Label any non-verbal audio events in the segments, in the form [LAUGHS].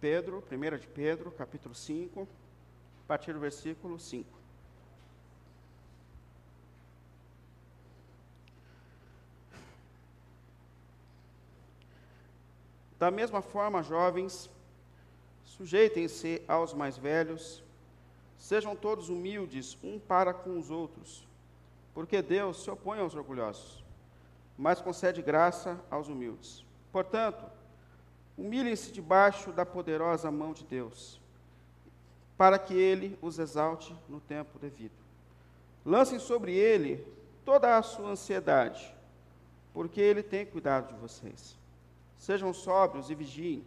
Pedro, 1 de Pedro, capítulo 5, a partir do versículo 5. Da mesma forma, jovens, sujeitem-se aos mais velhos, sejam todos humildes um para com os outros, porque Deus se opõe aos orgulhosos, mas concede graça aos humildes. Portanto, humilhem-se debaixo da poderosa mão de Deus, para que ele os exalte no tempo devido. Lancem sobre ele toda a sua ansiedade, porque ele tem cuidado de vocês. Sejam sóbrios e vigiem.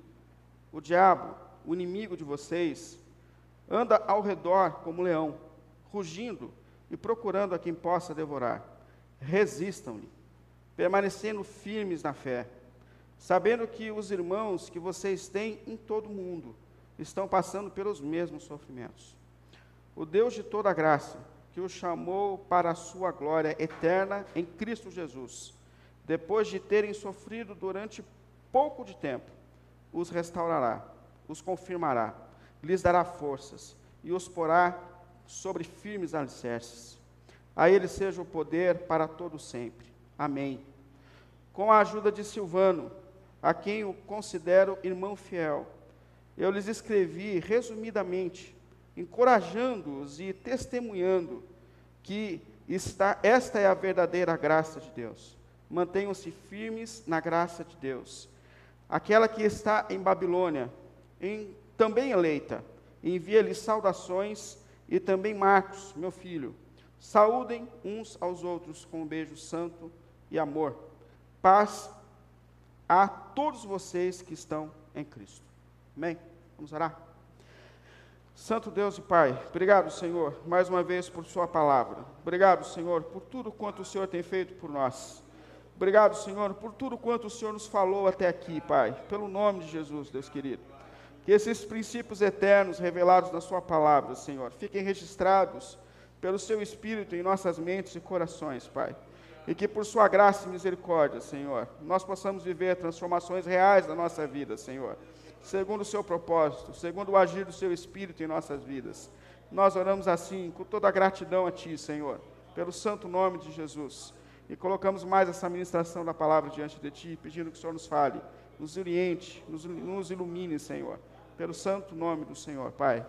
O diabo, o inimigo de vocês, anda ao redor como leão, rugindo e procurando a quem possa devorar. Resistam-lhe, permanecendo firmes na fé, sabendo que os irmãos que vocês têm em todo o mundo estão passando pelos mesmos sofrimentos. O Deus de toda graça, que os chamou para a sua glória eterna em Cristo Jesus, depois de terem sofrido durante pouco de tempo, os restaurará, os confirmará, lhes dará forças e os porá sobre firmes alicerces. A ele seja o poder para todo sempre. Amém. Com a ajuda de Silvano, a quem eu considero irmão fiel, eu lhes escrevi resumidamente, encorajando-os e testemunhando que está, esta é a verdadeira graça de Deus. Mantenham-se firmes na graça de Deus aquela que está em Babilônia, em, também eleita, envia-lhe saudações, e também Marcos, meu filho. Saúdem uns aos outros com um beijo santo e amor. Paz a todos vocês que estão em Cristo. Amém? Vamos orar? Santo Deus e Pai, obrigado, Senhor, mais uma vez por Sua palavra. Obrigado, Senhor, por tudo quanto o Senhor tem feito por nós. Obrigado, Senhor, por tudo quanto o Senhor nos falou até aqui, Pai. Pelo nome de Jesus, Deus querido. Que esses princípios eternos revelados na Sua palavra, Senhor, fiquem registrados pelo Seu Espírito em nossas mentes e corações, Pai. E que por Sua graça e misericórdia, Senhor, nós possamos viver transformações reais na nossa vida, Senhor. Segundo o Seu propósito, segundo o agir do Seu Espírito em nossas vidas. Nós oramos assim, com toda a gratidão a Ti, Senhor, pelo santo nome de Jesus. E colocamos mais essa ministração da palavra diante de Ti, pedindo que o Senhor nos fale, nos oriente, nos, nos ilumine, Senhor, pelo santo nome do Senhor, Pai.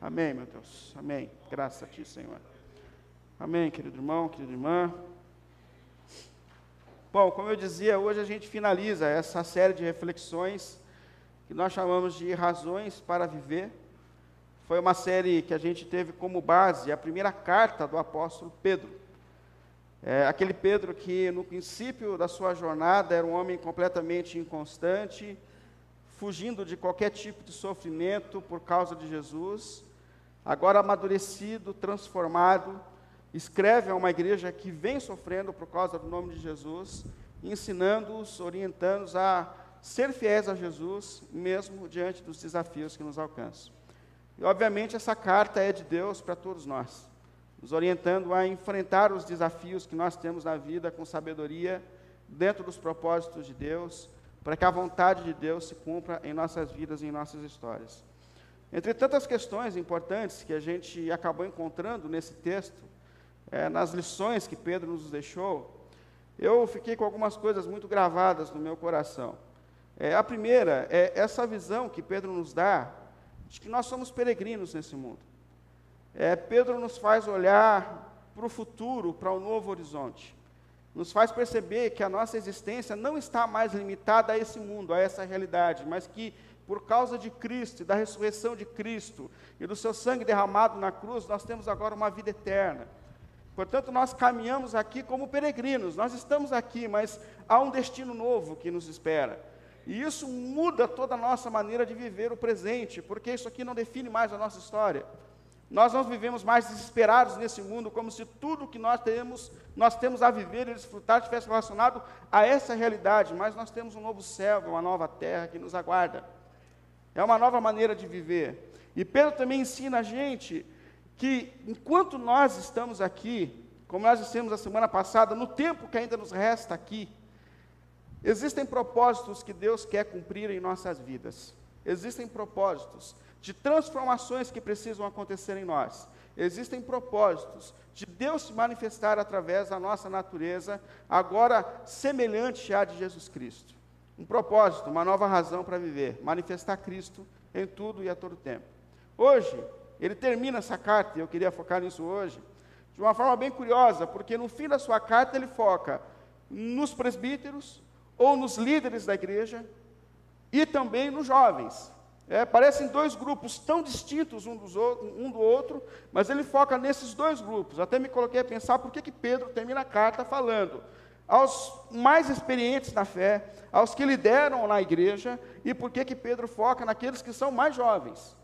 Amém, meu Deus. Amém. Graças a Ti, Senhor. Amém, querido irmão, querida irmã. Bom, como eu dizia, hoje a gente finaliza essa série de reflexões que nós chamamos de Razões para Viver. Foi uma série que a gente teve como base a primeira carta do apóstolo Pedro. É, aquele Pedro que no princípio da sua jornada era um homem completamente inconstante, fugindo de qualquer tipo de sofrimento por causa de Jesus, agora amadurecido, transformado, escreve a uma igreja que vem sofrendo por causa do nome de Jesus, ensinando-os, orientando-os a ser fiéis a Jesus, mesmo diante dos desafios que nos alcançam. E obviamente essa carta é de Deus para todos nós nos orientando a enfrentar os desafios que nós temos na vida com sabedoria, dentro dos propósitos de Deus, para que a vontade de Deus se cumpra em nossas vidas e em nossas histórias. Entre tantas questões importantes que a gente acabou encontrando nesse texto, é, nas lições que Pedro nos deixou, eu fiquei com algumas coisas muito gravadas no meu coração. É, a primeira é essa visão que Pedro nos dá de que nós somos peregrinos nesse mundo é, Pedro nos faz olhar para o futuro, para o um novo horizonte. Nos faz perceber que a nossa existência não está mais limitada a esse mundo, a essa realidade, mas que por causa de Cristo e da ressurreição de Cristo e do seu sangue derramado na cruz, nós temos agora uma vida eterna. Portanto, nós caminhamos aqui como peregrinos, nós estamos aqui, mas há um destino novo que nos espera. E isso muda toda a nossa maneira de viver o presente, porque isso aqui não define mais a nossa história. Nós não vivemos mais desesperados nesse mundo, como se tudo que nós temos, nós temos a viver e desfrutar estivesse relacionado a essa realidade, mas nós temos um novo céu, uma nova terra que nos aguarda. É uma nova maneira de viver. E Pedro também ensina a gente que enquanto nós estamos aqui, como nós dissemos a semana passada, no tempo que ainda nos resta aqui, existem propósitos que Deus quer cumprir em nossas vidas. existem propósitos de transformações que precisam acontecer em nós. Existem propósitos de Deus se manifestar através da nossa natureza, agora semelhante à de Jesus Cristo. Um propósito, uma nova razão para viver, manifestar Cristo em tudo e a todo tempo. Hoje, ele termina essa carta, e eu queria focar nisso hoje, de uma forma bem curiosa, porque no fim da sua carta ele foca nos presbíteros ou nos líderes da igreja e também nos jovens. É, parecem dois grupos tão distintos um, dos, um, do outro, mas ele foca nesses dois grupos. Até me coloquei a pensar por que, que Pedro termina a carta falando aos mais experientes na fé, aos que lideram na igreja, e por que, que Pedro foca naqueles que são mais jovens.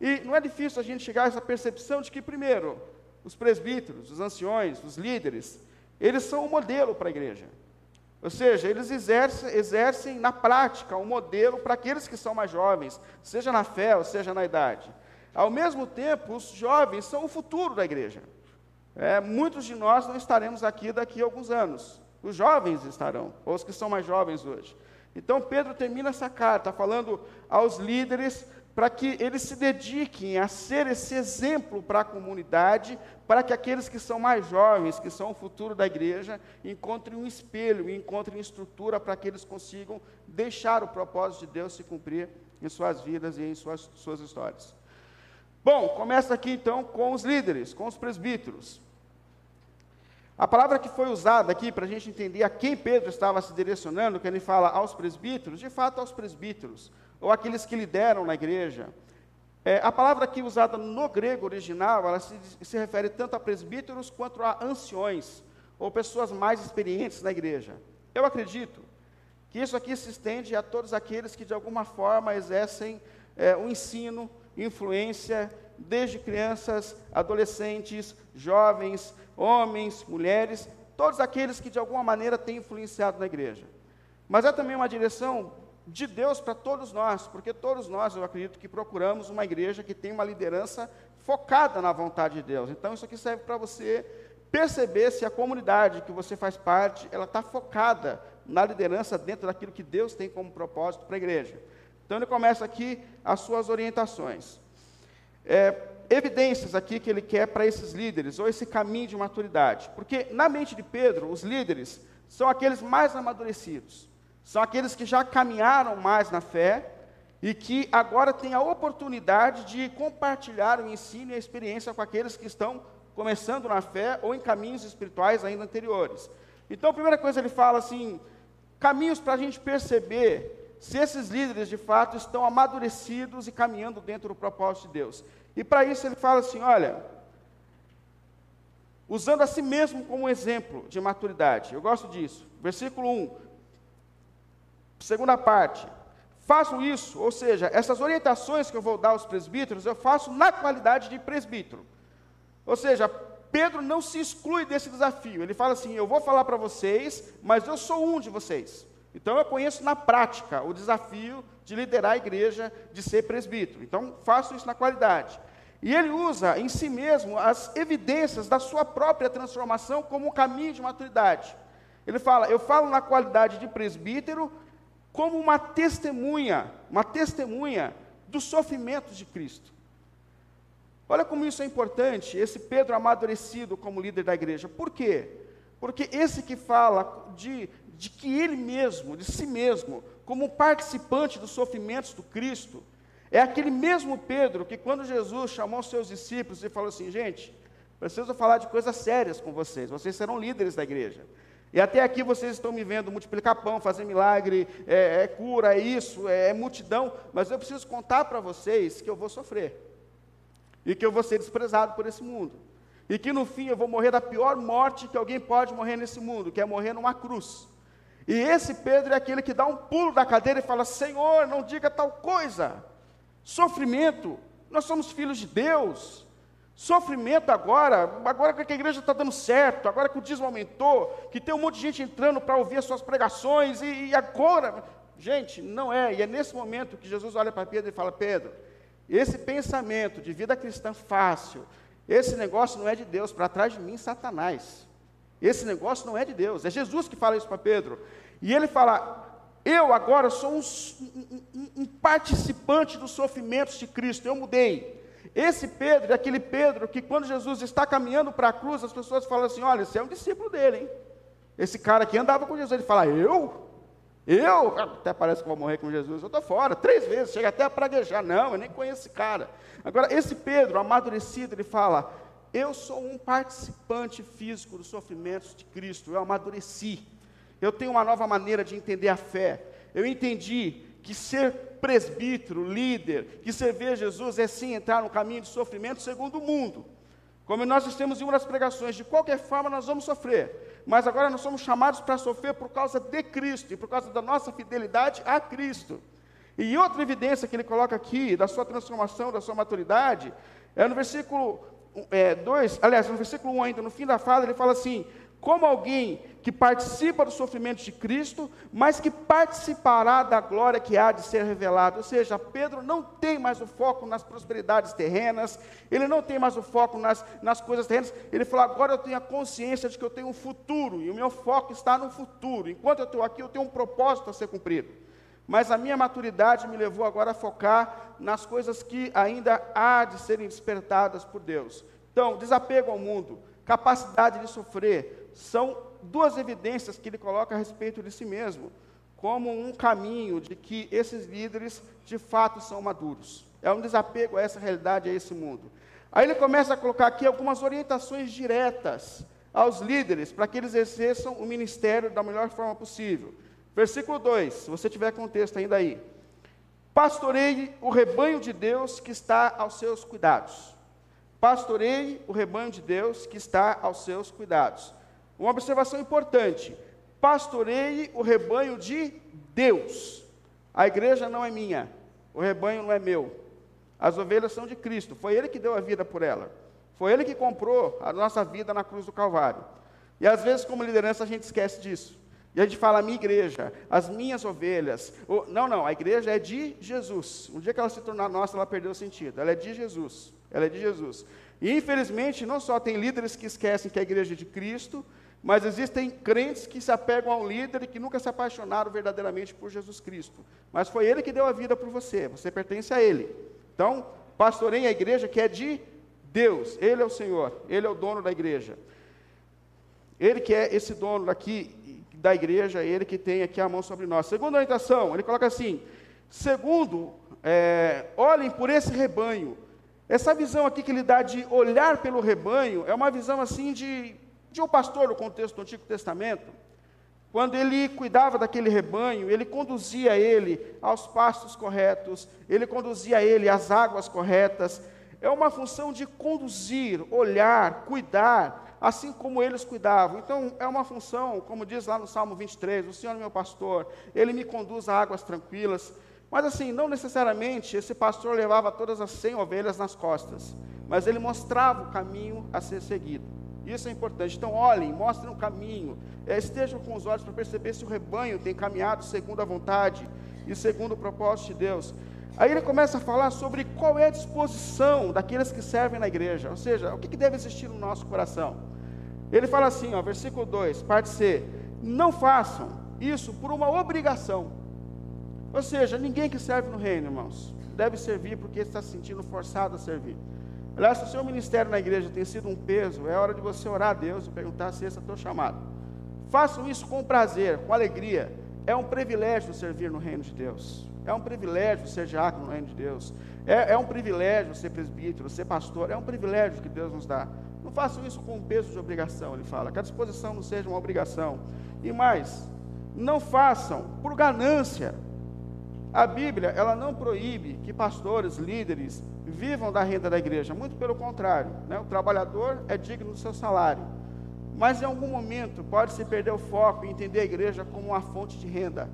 E não é difícil a gente chegar a essa percepção de que, primeiro, os presbíteros, os anciões, os líderes, eles são um modelo para a igreja. Ou seja, eles exercem, exercem na prática um modelo para aqueles que são mais jovens, seja na fé ou seja na idade. Ao mesmo tempo, os jovens são o futuro da igreja. É, muitos de nós não estaremos aqui daqui a alguns anos. Os jovens estarão, ou os que são mais jovens hoje. Então, Pedro termina essa carta falando aos líderes para que eles se dediquem a ser esse exemplo para a comunidade, para que aqueles que são mais jovens, que são o futuro da igreja, encontrem um espelho, encontrem estrutura para que eles consigam deixar o propósito de Deus se cumprir em suas vidas e em suas, suas histórias. Bom, começa aqui então com os líderes, com os presbíteros. A palavra que foi usada aqui para a gente entender a quem Pedro estava se direcionando, que ele fala aos presbíteros, de fato aos presbíteros ou aqueles que lideram na igreja. É, a palavra aqui usada no grego original, ela se, se refere tanto a presbíteros quanto a anciões, ou pessoas mais experientes na igreja. Eu acredito que isso aqui se estende a todos aqueles que de alguma forma exercem é, o ensino, influência, desde crianças, adolescentes, jovens, homens, mulheres, todos aqueles que de alguma maneira têm influenciado na igreja. Mas é também uma direção de Deus para todos nós, porque todos nós, eu acredito que procuramos uma igreja que tem uma liderança focada na vontade de Deus. Então, isso aqui serve para você perceber se a comunidade que você faz parte, ela está focada na liderança dentro daquilo que Deus tem como propósito para a igreja. Então, ele começa aqui as suas orientações. É, evidências aqui que ele quer para esses líderes, ou esse caminho de maturidade. Porque, na mente de Pedro, os líderes são aqueles mais amadurecidos são aqueles que já caminharam mais na fé e que agora têm a oportunidade de compartilhar o ensino e a experiência com aqueles que estão começando na fé ou em caminhos espirituais ainda anteriores. Então, a primeira coisa ele fala assim: caminhos para a gente perceber se esses líderes de fato estão amadurecidos e caminhando dentro do propósito de Deus. E para isso ele fala assim: olha, usando a si mesmo como exemplo de maturidade. Eu gosto disso. Versículo 1: Segunda parte, faço isso, ou seja, essas orientações que eu vou dar aos presbíteros, eu faço na qualidade de presbítero. Ou seja, Pedro não se exclui desse desafio. Ele fala assim: eu vou falar para vocês, mas eu sou um de vocês. Então eu conheço na prática o desafio de liderar a igreja, de ser presbítero. Então faço isso na qualidade. E ele usa em si mesmo as evidências da sua própria transformação como um caminho de maturidade. Ele fala: eu falo na qualidade de presbítero, como uma testemunha, uma testemunha dos sofrimentos de Cristo. Olha como isso é importante, esse Pedro amadurecido como líder da igreja. Por quê? Porque esse que fala de, de que ele mesmo, de si mesmo, como participante dos sofrimentos do Cristo, é aquele mesmo Pedro que, quando Jesus chamou seus discípulos e falou assim: gente, preciso falar de coisas sérias com vocês, vocês serão líderes da igreja. E até aqui vocês estão me vendo multiplicar pão, fazer milagre, é, é cura, é isso, é, é multidão, mas eu preciso contar para vocês que eu vou sofrer. E que eu vou ser desprezado por esse mundo. E que no fim eu vou morrer da pior morte que alguém pode morrer nesse mundo, que é morrer numa cruz. E esse Pedro é aquele que dá um pulo da cadeira e fala: Senhor, não diga tal coisa. Sofrimento, nós somos filhos de Deus. Sofrimento agora, agora que a igreja está dando certo, agora que o dízimo aumentou, que tem um monte de gente entrando para ouvir as suas pregações, e, e, agora, gente, não é, e é nesse momento que Jesus olha para Pedro e fala: Pedro, esse pensamento de vida cristã fácil, esse negócio não é de Deus, para trás de mim, Satanás. Esse negócio não é de Deus, é Jesus que fala isso para Pedro. E ele fala: eu agora sou um, um, um participante dos sofrimentos de Cristo, eu mudei. Esse Pedro é aquele Pedro que, quando Jesus está caminhando para a cruz, as pessoas falam assim: olha, você é um discípulo dele, hein? Esse cara aqui andava com Jesus. Ele fala: eu? Eu? Até parece que vou morrer com Jesus. Eu estou fora, três vezes, chega até a praguejar. Não, eu nem conheço esse cara. Agora, esse Pedro, amadurecido, ele fala: eu sou um participante físico dos sofrimentos de Cristo, eu amadureci. Eu tenho uma nova maneira de entender a fé. Eu entendi que ser presbítero, líder, que servir a Jesus é sim entrar no caminho de sofrimento segundo o mundo. Como nós temos em uma das pregações, de qualquer forma nós vamos sofrer, mas agora nós somos chamados para sofrer por causa de Cristo e por causa da nossa fidelidade a Cristo. E outra evidência que ele coloca aqui, da sua transformação, da sua maturidade, é no versículo 2, é, aliás, no versículo 1 ainda, no fim da fala, ele fala assim: como alguém que participa do sofrimento de Cristo, mas que participará da glória que há de ser revelada. Ou seja, Pedro não tem mais o foco nas prosperidades terrenas, ele não tem mais o foco nas, nas coisas terrenas. Ele fala: agora eu tenho a consciência de que eu tenho um futuro, e o meu foco está no futuro. Enquanto eu estou aqui, eu tenho um propósito a ser cumprido. Mas a minha maturidade me levou agora a focar nas coisas que ainda há de serem despertadas por Deus. Então, desapego ao mundo, capacidade de sofrer, são duas evidências que ele coloca a respeito de si mesmo, como um caminho de que esses líderes de fato são maduros. É um desapego a essa realidade, a esse mundo. Aí ele começa a colocar aqui algumas orientações diretas aos líderes para que eles exerçam o ministério da melhor forma possível. Versículo 2, se você tiver contexto ainda aí. Pastoreie o rebanho de Deus que está aos seus cuidados. Pastoreie o rebanho de Deus que está aos seus cuidados. Uma observação importante: pastoreie o rebanho de Deus. A igreja não é minha, o rebanho não é meu. As ovelhas são de Cristo, foi Ele que deu a vida por ela. Foi Ele que comprou a nossa vida na cruz do Calvário. E às vezes, como liderança, a gente esquece disso. E a gente fala, a minha igreja, as minhas ovelhas. Não, não, a igreja é de Jesus. Um dia que ela se tornar nossa, ela perdeu o sentido. Ela é de Jesus. Ela é de Jesus. E infelizmente, não só tem líderes que esquecem que a igreja é de Cristo, mas existem crentes que se apegam ao líder e que nunca se apaixonaram verdadeiramente por Jesus Cristo. Mas foi ele que deu a vida por você, você pertence a ele. Então, pastorei a igreja que é de Deus, ele é o Senhor, ele é o dono da igreja. Ele que é esse dono daqui da igreja, ele que tem aqui a mão sobre nós. Segunda orientação, ele coloca assim: segundo, é, olhem por esse rebanho. Essa visão aqui que ele dá de olhar pelo rebanho é uma visão assim de de um pastor no contexto do Antigo Testamento, quando ele cuidava daquele rebanho, ele conduzia ele aos pastos corretos, ele conduzia ele às águas corretas. É uma função de conduzir, olhar, cuidar, assim como eles cuidavam. Então, é uma função, como diz lá no Salmo 23, o Senhor é meu pastor, ele me conduz a águas tranquilas. Mas assim, não necessariamente esse pastor levava todas as 100 ovelhas nas costas, mas ele mostrava o caminho a ser seguido. Isso é importante. Então, olhem, mostrem o caminho, é, estejam com os olhos para perceber se o rebanho tem caminhado segundo a vontade e segundo o propósito de Deus. Aí ele começa a falar sobre qual é a disposição daqueles que servem na igreja, ou seja, o que, que deve existir no nosso coração. Ele fala assim, ó, versículo 2, parte C: Não façam isso por uma obrigação. Ou seja, ninguém que serve no reino, irmãos, deve servir porque está se sentindo forçado a servir. Aliás, se o seu ministério na igreja tem sido um peso, é hora de você orar a Deus e perguntar se esse é o teu chamado. Façam isso com prazer, com alegria. É um privilégio servir no reino de Deus. É um privilégio ser diácono no reino de Deus. É, é um privilégio ser presbítero, ser pastor. É um privilégio que Deus nos dá. Não façam isso com um peso de obrigação, ele fala. Que a disposição não seja uma obrigação. E mais, não façam por ganância. A Bíblia, ela não proíbe que pastores, líderes, vivam da renda da igreja. Muito pelo contrário, né? o trabalhador é digno do seu salário. Mas em algum momento pode-se perder o foco e entender a igreja como uma fonte de renda.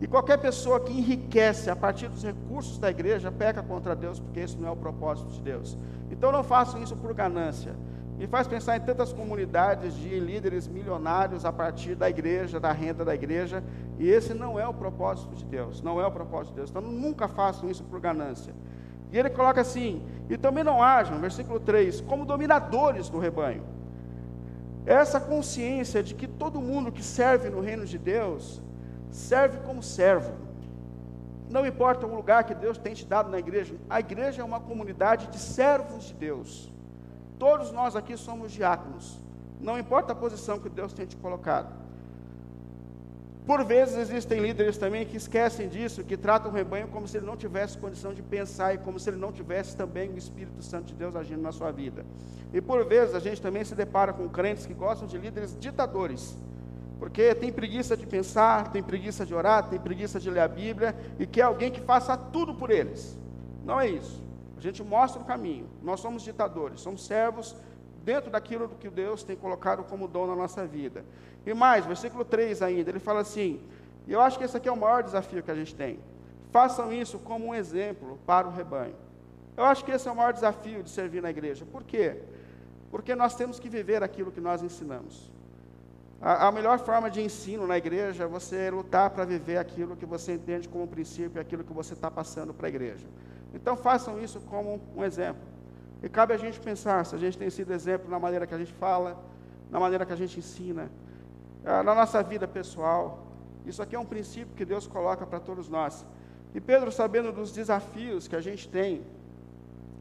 E qualquer pessoa que enriquece a partir dos recursos da igreja peca contra Deus, porque isso não é o propósito de Deus. Então não façam isso por ganância. Me faz pensar em tantas comunidades de líderes milionários a partir da igreja, da renda da igreja, e esse não é o propósito de Deus, não é o propósito de Deus. Então nunca façam isso por ganância. E ele coloca assim: e também não hajam, versículo 3, como dominadores do rebanho. Essa consciência de que todo mundo que serve no reino de Deus serve como servo. Não importa o lugar que Deus tem te dado na igreja, a igreja é uma comunidade de servos de Deus. Todos nós aqui somos diáconos. Não importa a posição que Deus tenha te colocado. Por vezes existem líderes também que esquecem disso, que tratam o rebanho como se ele não tivesse condição de pensar e como se ele não tivesse também o Espírito Santo de Deus agindo na sua vida. E por vezes a gente também se depara com crentes que gostam de líderes ditadores, porque tem preguiça de pensar, tem preguiça de orar, tem preguiça de ler a Bíblia e quer alguém que faça tudo por eles. Não é isso. A gente mostra o caminho. Nós somos ditadores, somos servos dentro daquilo que Deus tem colocado como dom na nossa vida. E mais, versículo 3 ainda, ele fala assim: e eu acho que esse aqui é o maior desafio que a gente tem. Façam isso como um exemplo para o rebanho. Eu acho que esse é o maior desafio de servir na igreja. Por quê? Porque nós temos que viver aquilo que nós ensinamos. A, a melhor forma de ensino na igreja é você lutar para viver aquilo que você entende como princípio, aquilo que você está passando para a igreja. Então façam isso como um exemplo. E cabe a gente pensar se a gente tem sido exemplo na maneira que a gente fala, na maneira que a gente ensina, ah, na nossa vida pessoal. Isso aqui é um princípio que Deus coloca para todos nós. E Pedro, sabendo dos desafios que a gente tem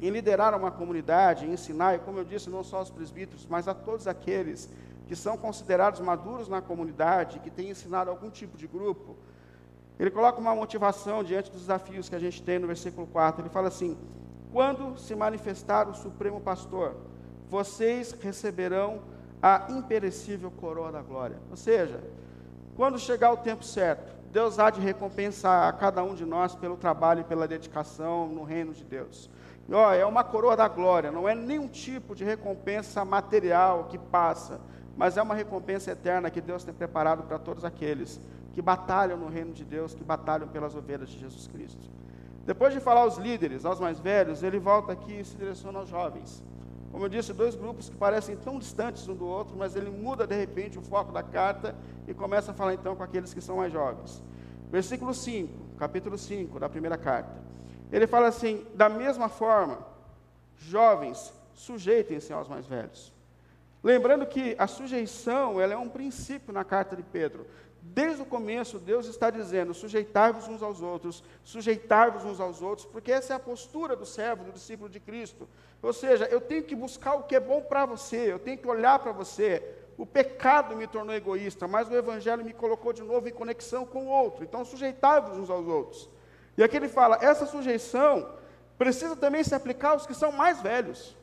em liderar uma comunidade, em ensinar, e como eu disse, não só aos presbíteros, mas a todos aqueles que são considerados maduros na comunidade, que têm ensinado algum tipo de grupo, ele coloca uma motivação diante dos desafios que a gente tem no versículo 4. Ele fala assim: Quando se manifestar o Supremo Pastor, vocês receberão a imperecível coroa da glória. Ou seja, quando chegar o tempo certo, Deus há de recompensar a cada um de nós pelo trabalho e pela dedicação no reino de Deus. E, ó, é uma coroa da glória, não é nenhum tipo de recompensa material que passa, mas é uma recompensa eterna que Deus tem preparado para todos aqueles que batalham no reino de Deus, que batalham pelas ovelhas de Jesus Cristo. Depois de falar aos líderes, aos mais velhos, ele volta aqui e se direciona aos jovens. Como eu disse, dois grupos que parecem tão distantes um do outro, mas ele muda de repente o foco da carta e começa a falar então com aqueles que são mais jovens. Versículo 5, capítulo 5 da primeira carta. Ele fala assim: da mesma forma, jovens, sujeitem-se aos mais velhos. Lembrando que a sujeição ela é um princípio na carta de Pedro. Desde o começo, Deus está dizendo: sujeitai-vos uns aos outros, sujeitai-vos uns aos outros, porque essa é a postura do servo, do discípulo de Cristo. Ou seja, eu tenho que buscar o que é bom para você, eu tenho que olhar para você. O pecado me tornou egoísta, mas o Evangelho me colocou de novo em conexão com o outro. Então, sujeitai-vos uns aos outros. E aqui ele fala: essa sujeição precisa também se aplicar aos que são mais velhos.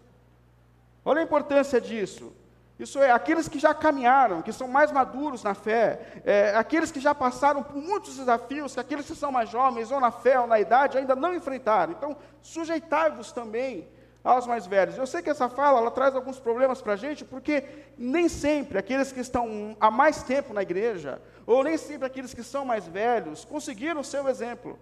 Olha a importância disso. Isso é, aqueles que já caminharam, que são mais maduros na fé, é, aqueles que já passaram por muitos desafios, que aqueles que são mais jovens, ou na fé, ou na idade, ainda não enfrentaram. Então, sujeitai-vos também aos mais velhos. Eu sei que essa fala ela traz alguns problemas para a gente, porque nem sempre aqueles que estão há mais tempo na igreja, ou nem sempre aqueles que são mais velhos, conseguiram o seu exemplo.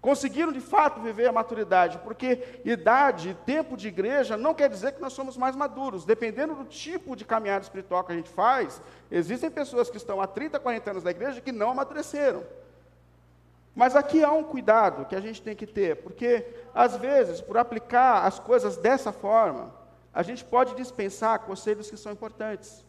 Conseguiram de fato viver a maturidade, porque idade, tempo de igreja, não quer dizer que nós somos mais maduros. Dependendo do tipo de caminhada espiritual que a gente faz, existem pessoas que estão há 30, 40 anos na igreja que não amadureceram. Mas aqui há um cuidado que a gente tem que ter, porque às vezes, por aplicar as coisas dessa forma, a gente pode dispensar conselhos que são importantes.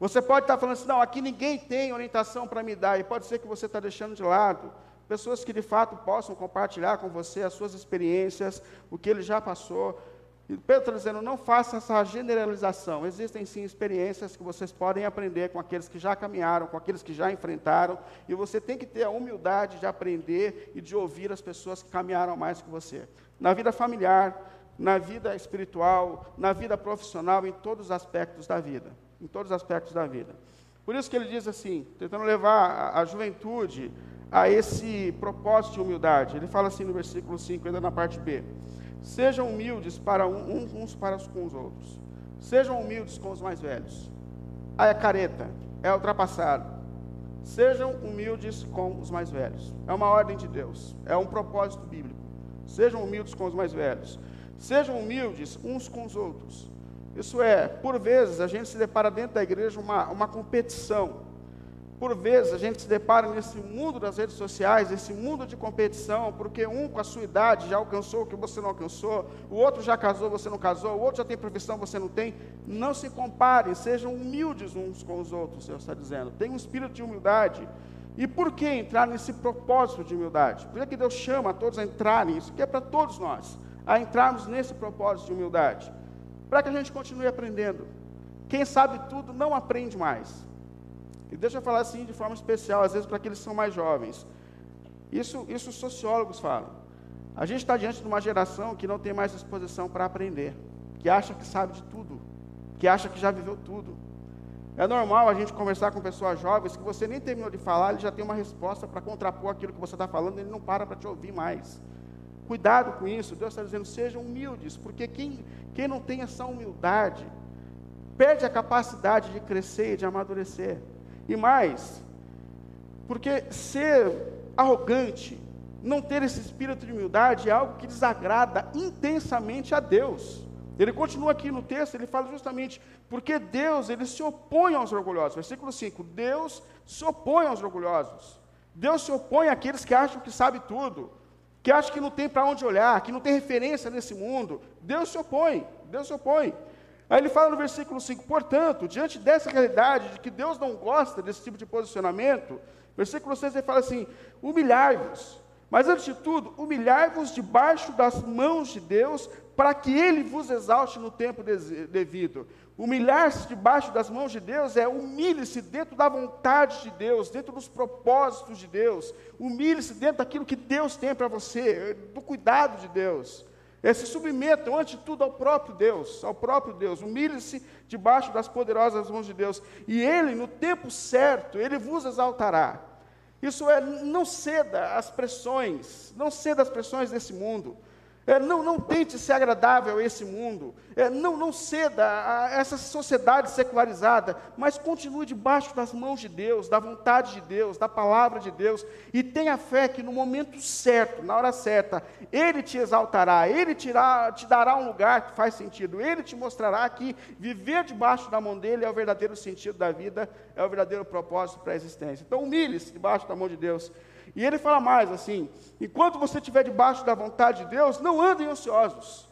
Você pode estar falando assim, não, aqui ninguém tem orientação para me dar, e pode ser que você está deixando de lado pessoas que de fato possam compartilhar com você as suas experiências, o que ele já passou. E Pedro está dizendo, não faça essa generalização. Existem sim experiências que vocês podem aprender com aqueles que já caminharam, com aqueles que já enfrentaram, e você tem que ter a humildade de aprender e de ouvir as pessoas que caminharam mais que você. Na vida familiar, na vida espiritual, na vida profissional, em todos os aspectos da vida. Em todos os aspectos da vida. Por isso que ele diz assim, tentando levar a, a juventude a esse propósito de humildade. Ele fala assim no versículo 5, ainda na parte B: Sejam humildes para um, uns para com os outros. Sejam humildes com os mais velhos. Ah, é careta, é ultrapassado. Sejam humildes com os mais velhos. É uma ordem de Deus, é um propósito bíblico. Sejam humildes com os mais velhos. Sejam humildes uns com os outros. Isso é, por vezes a gente se depara dentro da igreja uma, uma competição por vezes a gente se depara nesse mundo das redes sociais, esse mundo de competição, porque um com a sua idade já alcançou o que você não alcançou, o outro já casou, você não casou, o outro já tem profissão, você não tem. Não se comparem, sejam humildes uns com os outros, o Senhor está dizendo. Tenha um espírito de humildade. E por que entrar nesse propósito de humildade? Por que Deus chama a todos a entrarem? Isso que é para todos nós, a entrarmos nesse propósito de humildade. Para que a gente continue aprendendo. Quem sabe tudo não aprende mais. E deixa eu falar assim de forma especial, às vezes para aqueles que são mais jovens. Isso, isso os sociólogos falam. A gente está diante de uma geração que não tem mais disposição para aprender, que acha que sabe de tudo, que acha que já viveu tudo. É normal a gente conversar com pessoas jovens que você nem terminou de falar, ele já tem uma resposta para contrapor aquilo que você está falando, ele não para para te ouvir mais. Cuidado com isso, Deus está dizendo, sejam humildes, porque quem, quem não tem essa humildade, perde a capacidade de crescer e de amadurecer. E mais, porque ser arrogante, não ter esse espírito de humildade é algo que desagrada intensamente a Deus. Ele continua aqui no texto, ele fala justamente porque Deus, ele se opõe aos orgulhosos. Versículo 5: Deus se opõe aos orgulhosos. Deus se opõe àqueles que acham que sabe tudo, que acham que não tem para onde olhar, que não tem referência nesse mundo. Deus se opõe, Deus se opõe. Aí ele fala no versículo 5: portanto, diante dessa realidade de que Deus não gosta desse tipo de posicionamento, versículo 6 ele fala assim: humilhai-vos. Mas antes de tudo, humilhai-vos debaixo das mãos de Deus, para que Ele vos exalte no tempo devido. Humilhar-se debaixo das mãos de Deus é humilhe-se dentro da vontade de Deus, dentro dos propósitos de Deus. Humilhe-se dentro daquilo que Deus tem para você, do cuidado de Deus. É, se submetam, antes de tudo, ao próprio Deus, ao próprio Deus. Humilhe-se debaixo das poderosas mãos de Deus. E Ele, no tempo certo, Ele vos exaltará. Isso é, não ceda às pressões, não ceda às pressões desse mundo. É, não, não tente ser agradável a esse mundo. É, não, não ceda a essa sociedade secularizada, mas continue debaixo das mãos de Deus, da vontade de Deus, da palavra de Deus, e tenha fé que no momento certo, na hora certa, Ele te exaltará, Ele te, dará um lugar que faz sentido, Ele te mostrará que viver debaixo da mão dEle é o verdadeiro sentido da vida, é o verdadeiro propósito para a existência. Então humilhe-se debaixo da mão de Deus. E ele fala mais assim: enquanto você estiver debaixo da vontade de Deus, não andem ansiosos.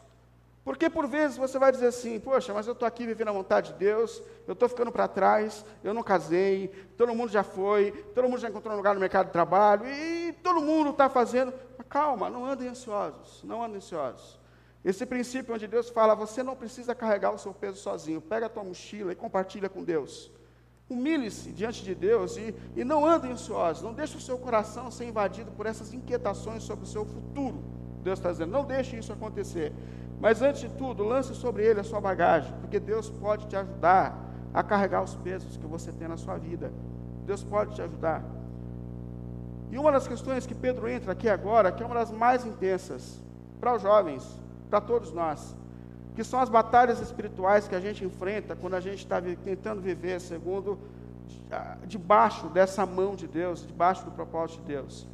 Porque por vezes você vai dizer assim: poxa, mas eu estou aqui vivendo a vontade de Deus, eu estou ficando para trás, eu não casei, todo mundo já foi, todo mundo já encontrou um lugar no mercado de trabalho, e todo mundo está fazendo. Calma, não andem ansiosos, não andem ansiosos. Esse princípio onde Deus fala: você não precisa carregar o seu peso sozinho, pega a tua mochila e compartilha com Deus. Humilhe-se diante de Deus e, e não ande ansioso. Não deixe o seu coração ser invadido por essas inquietações sobre o seu futuro. Deus está dizendo, não deixe isso acontecer. Mas antes de tudo, lance sobre ele a sua bagagem, porque Deus pode te ajudar a carregar os pesos que você tem na sua vida. Deus pode te ajudar. E uma das questões que Pedro entra aqui agora, que é uma das mais intensas para os jovens, para todos nós, que são as batalhas espirituais que a gente enfrenta quando a gente está tentando viver segundo, ah, debaixo dessa mão de Deus, debaixo do propósito de Deus.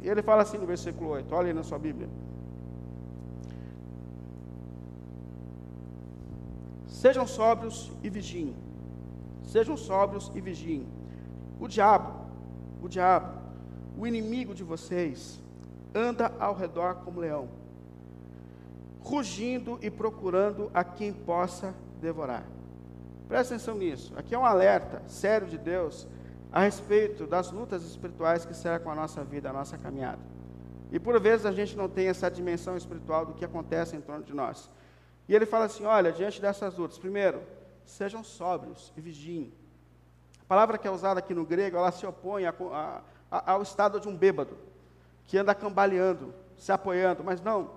E ele fala assim no versículo 8, olha aí na sua Bíblia. Sejam sóbrios e vigiem. Sejam sóbrios e vigiem. O diabo, o diabo, o inimigo de vocês, anda ao redor como leão rugindo e procurando a quem possa devorar. Presta atenção nisso. Aqui é um alerta sério de Deus a respeito das lutas espirituais que cercam a nossa vida, a nossa caminhada. E por vezes a gente não tem essa dimensão espiritual do que acontece em torno de nós. E ele fala assim: olha, diante dessas lutas, primeiro, sejam sóbrios e vigiem. A palavra que é usada aqui no grego, ela se opõe a, a, ao estado de um bêbado, que anda cambaleando, se apoiando, mas não,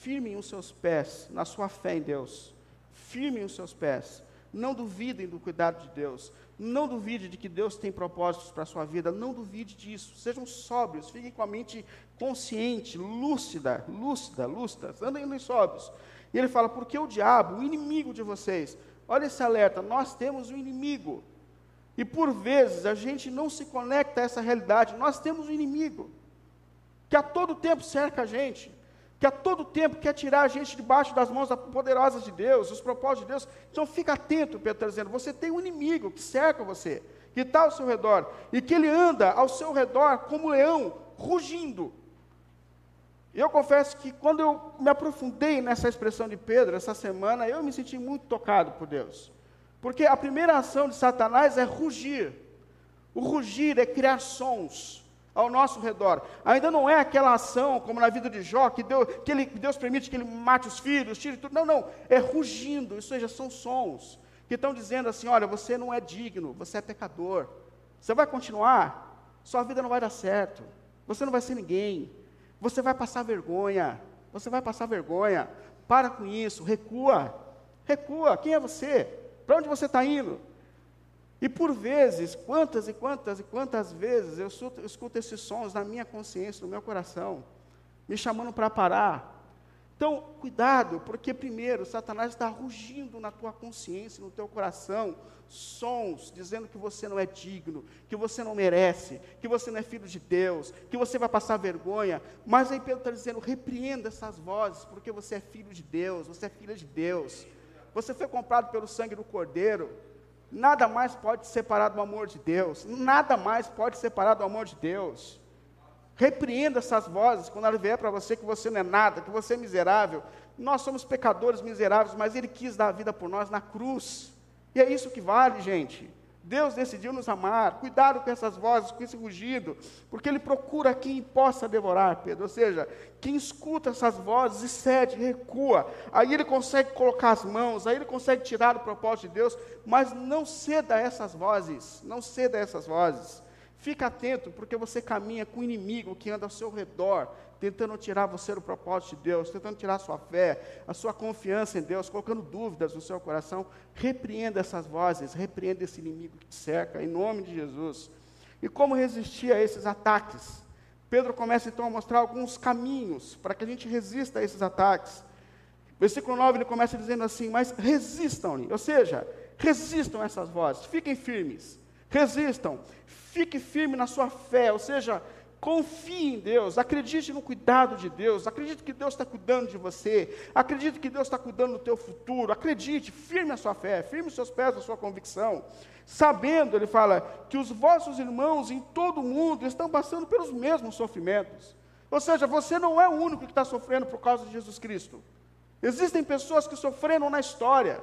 Firmem os seus pés na sua fé em Deus. Firmem os seus pés. Não duvidem do cuidado de Deus. Não duvide de que Deus tem propósitos para a sua vida. Não duvide disso. Sejam sóbrios. Fiquem com a mente consciente, lúcida, lúcida, lúcida. Andem sóbrios. E ele fala: porque o diabo, o inimigo de vocês, olha esse alerta: nós temos um inimigo. E por vezes a gente não se conecta a essa realidade. Nós temos um inimigo que a todo tempo cerca a gente que a todo tempo quer tirar a gente debaixo das mãos poderosas de Deus, os propósitos de Deus. Então fica atento, Pedro está dizendo, você tem um inimigo que cerca você, que está ao seu redor, e que ele anda ao seu redor como leão, rugindo. Eu confesso que quando eu me aprofundei nessa expressão de Pedro essa semana, eu me senti muito tocado por Deus. Porque a primeira ação de Satanás é rugir. O rugir é criar sons ao nosso redor. Ainda não é aquela ação como na vida de Jó, que Deus, que ele, Deus permite que ele mate os filhos, tire tudo. Não, não. É rugindo, ou seja, são sons que estão dizendo assim: olha, você não é digno, você é pecador. Você vai continuar, sua vida não vai dar certo. Você não vai ser ninguém. Você vai passar vergonha. Você vai passar vergonha. Para com isso, recua. Recua. Quem é você? Para onde você está indo? E por vezes, quantas e quantas e quantas vezes eu escuto, esses sons na minha consciência, no meu coração, me chamando para parar, então, cuidado, porque primeiro, Satanás está rugindo na tua consciência, no teu coração, sons dizendo que você não é digno, que você não merece, que você não é filho de Deus, que você vai passar vergonha. Mas aí Pedro está dizendo: repreenda essas vozes, porque você é filho de Deus, você é filha de Deus. Você foi comprado pelo sangue do Cordeiro. Nada mais pode separar do amor de Deus. Nada mais pode separar do amor de Deus. Repreenda essas vozes quando ela vier para você que você não é nada, que você é miserável. Nós somos pecadores miseráveis, mas Ele quis dar a vida por nós na cruz. E é isso que vale, gente. Deus decidiu nos amar. Cuidado com essas vozes, com esse rugido, porque Ele procura quem possa devorar, Pedro. Ou seja, quem escuta essas vozes e cede, recua. Aí Ele consegue colocar as mãos, aí Ele consegue tirar o propósito de Deus, mas não ceda a essas vozes. Não ceda a essas vozes. Fica atento, porque você caminha com o inimigo que anda ao seu redor, tentando tirar você do propósito de Deus, tentando tirar a sua fé, a sua confiança em Deus, colocando dúvidas no seu coração. Repreenda essas vozes, repreenda esse inimigo que te cerca, em nome de Jesus. E como resistir a esses ataques? Pedro começa então a mostrar alguns caminhos para que a gente resista a esses ataques. Versículo 9 ele começa dizendo assim: Mas resistam-lhe, ou seja, resistam a essas vozes, fiquem firmes, resistam, Fique firme na sua fé, ou seja, confie em Deus, acredite no cuidado de Deus, acredite que Deus está cuidando de você, acredite que Deus está cuidando do teu futuro, acredite, firme a sua fé, firme os seus pés na sua convicção, sabendo, ele fala, que os vossos irmãos em todo o mundo estão passando pelos mesmos sofrimentos. Ou seja, você não é o único que está sofrendo por causa de Jesus Cristo. Existem pessoas que sofreram na história.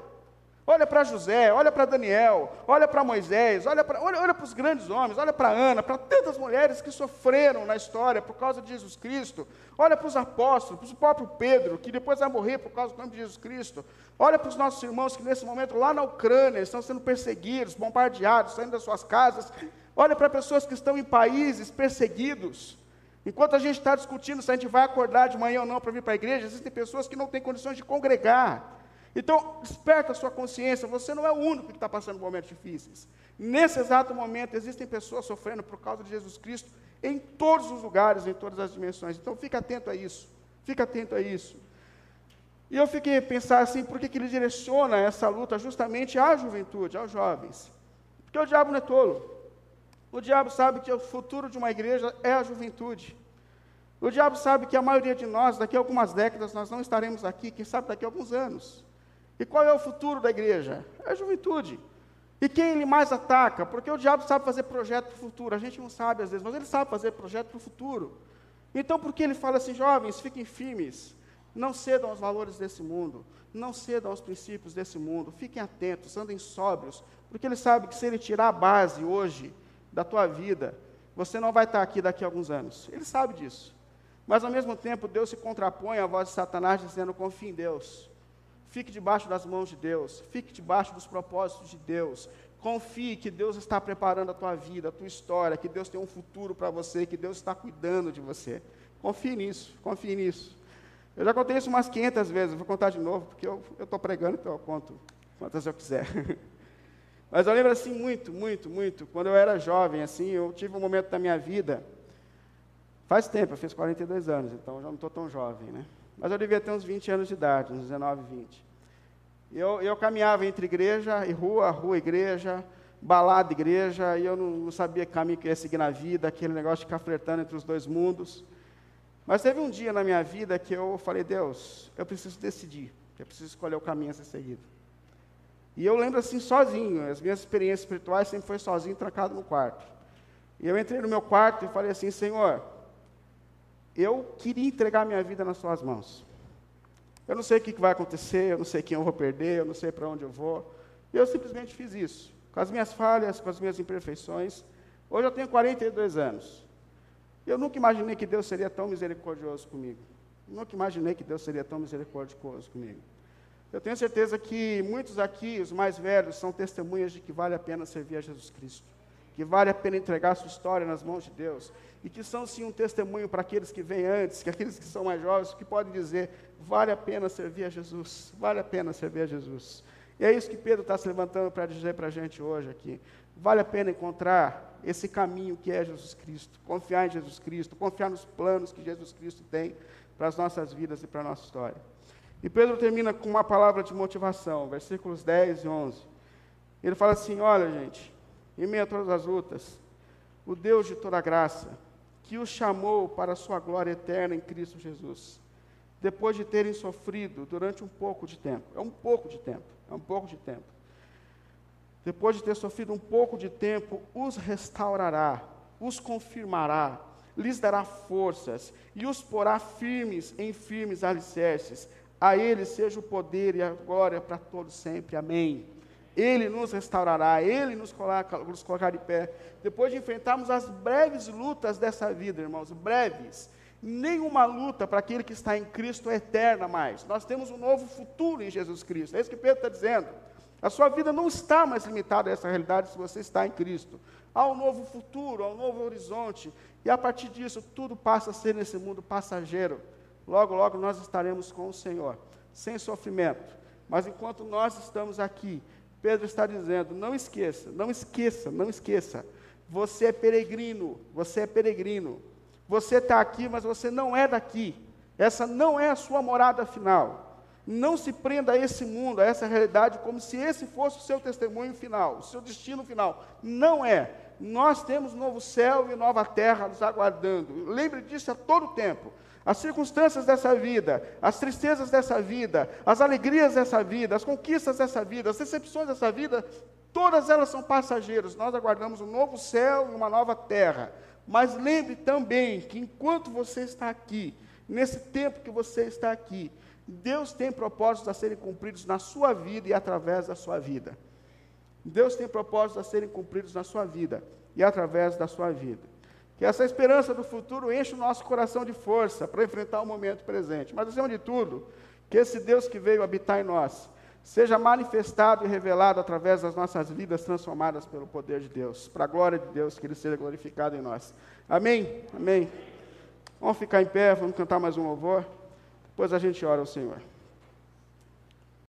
Olha para José, olha para Daniel, olha para Moisés, olha para olha, olha os grandes homens, olha para Ana, para tantas mulheres que sofreram na história por causa de Jesus Cristo. Olha para os apóstolos, para o próprio Pedro, que depois vai morrer por causa do nome de Jesus Cristo. Olha para os nossos irmãos que nesse momento lá na Ucrânia estão sendo perseguidos, bombardeados, saindo das suas casas. Olha para pessoas que estão em países perseguidos. Enquanto a gente está discutindo se a gente vai acordar de manhã ou não para vir para a igreja, existem pessoas que não têm condições de congregar. Então, desperta a sua consciência, você não é o único que está passando momentos difíceis. Nesse exato momento, existem pessoas sofrendo por causa de Jesus Cristo em todos os lugares, em todas as dimensões. Então, fica atento a isso. Fica atento a isso. E eu fiquei a pensar assim, por que, que ele direciona essa luta justamente à juventude, aos jovens? Porque o diabo não é tolo. O diabo sabe que o futuro de uma igreja é a juventude. O diabo sabe que a maioria de nós, daqui a algumas décadas, nós não estaremos aqui, quem sabe daqui a alguns anos. E qual é o futuro da igreja? É a juventude. E quem ele mais ataca? Porque o diabo sabe fazer projeto para o futuro. A gente não sabe às vezes, mas ele sabe fazer projeto para o futuro. Então, por que ele fala assim, jovens, fiquem firmes, não cedam aos valores desse mundo, não cedam aos princípios desse mundo, fiquem atentos, andem sóbrios, porque ele sabe que se ele tirar a base hoje da tua vida, você não vai estar aqui daqui a alguns anos. Ele sabe disso. Mas, ao mesmo tempo, Deus se contrapõe à voz de Satanás, dizendo: confie em Deus. Fique debaixo das mãos de Deus, fique debaixo dos propósitos de Deus. Confie que Deus está preparando a tua vida, a tua história, que Deus tem um futuro para você, que Deus está cuidando de você. Confie nisso, confie nisso. Eu já contei isso umas 500 vezes, vou contar de novo, porque eu estou pregando, então eu conto quantas eu quiser. [LAUGHS] Mas eu lembro assim muito, muito, muito, quando eu era jovem, assim, eu tive um momento da minha vida, faz tempo, eu fiz 42 anos, então eu já não estou tão jovem, né? Mas eu devia ter uns 20 anos de idade, uns 19, 20. E eu, eu caminhava entre igreja e rua, rua, igreja, balada, igreja, e eu não, não sabia que caminho que eu ia seguir na vida, aquele negócio de ficar flertando entre os dois mundos. Mas teve um dia na minha vida que eu falei, Deus, eu preciso decidir, eu preciso escolher o caminho a ser seguido. E eu lembro assim, sozinho, as minhas experiências espirituais sempre foi sozinho, trancado no quarto. E eu entrei no meu quarto e falei assim, Senhor, eu queria entregar minha vida nas suas mãos. Eu não sei o que vai acontecer, eu não sei quem eu vou perder, eu não sei para onde eu vou. E eu simplesmente fiz isso, com as minhas falhas, com as minhas imperfeições. Hoje eu tenho 42 anos. Eu nunca imaginei que Deus seria tão misericordioso comigo. Nunca imaginei que Deus seria tão misericordioso comigo. Eu tenho certeza que muitos aqui, os mais velhos, são testemunhas de que vale a pena servir a Jesus Cristo. Que vale a pena entregar a sua história nas mãos de Deus. E que são sim um testemunho para aqueles que vêm antes, que aqueles que são mais jovens, que podem dizer: vale a pena servir a Jesus, vale a pena servir a Jesus. E é isso que Pedro está se levantando para dizer para a gente hoje aqui. Vale a pena encontrar esse caminho que é Jesus Cristo, confiar em Jesus Cristo, confiar nos planos que Jesus Cristo tem para as nossas vidas e para a nossa história. E Pedro termina com uma palavra de motivação, versículos 10 e 11. Ele fala assim: Olha, gente, em meio a todas as lutas, o Deus de toda graça, que os chamou para a sua glória eterna em Cristo Jesus, depois de terem sofrido durante um pouco de tempo, é um pouco de tempo, é um pouco de tempo, depois de ter sofrido um pouco de tempo, os restaurará, os confirmará, lhes dará forças e os porá firmes em firmes alicerces. A Ele seja o poder e a glória para todos sempre. Amém. Ele nos restaurará, Ele nos, coloca, nos colocará de pé. Depois de enfrentarmos as breves lutas dessa vida, irmãos, breves. Nenhuma luta para aquele que está em Cristo é eterna mais. Nós temos um novo futuro em Jesus Cristo. É isso que Pedro está dizendo. A sua vida não está mais limitada a essa realidade se você está em Cristo. Há um novo futuro, há um novo horizonte. E a partir disso, tudo passa a ser nesse mundo passageiro. Logo, logo nós estaremos com o Senhor, sem sofrimento. Mas enquanto nós estamos aqui, Pedro está dizendo: não esqueça, não esqueça, não esqueça. Você é peregrino, você é peregrino. Você está aqui, mas você não é daqui. Essa não é a sua morada final. Não se prenda a esse mundo, a essa realidade, como se esse fosse o seu testemunho final, o seu destino final. Não é. Nós temos novo céu e nova terra nos aguardando. Lembre disso a todo tempo. As circunstâncias dessa vida, as tristezas dessa vida, as alegrias dessa vida, as conquistas dessa vida, as decepções dessa vida, todas elas são passageiras. Nós aguardamos um novo céu e uma nova terra. Mas lembre também que enquanto você está aqui, nesse tempo que você está aqui, Deus tem propósitos a serem cumpridos na sua vida e através da sua vida. Deus tem propósitos a serem cumpridos na sua vida e através da sua vida. Que essa esperança do futuro enche o nosso coração de força para enfrentar o momento presente. Mas, acima de tudo, que esse Deus que veio habitar em nós seja manifestado e revelado através das nossas vidas transformadas pelo poder de Deus. Para a glória de Deus, que Ele seja glorificado em nós. Amém? Amém. Vamos ficar em pé, vamos cantar mais um louvor. Depois a gente ora ao Senhor.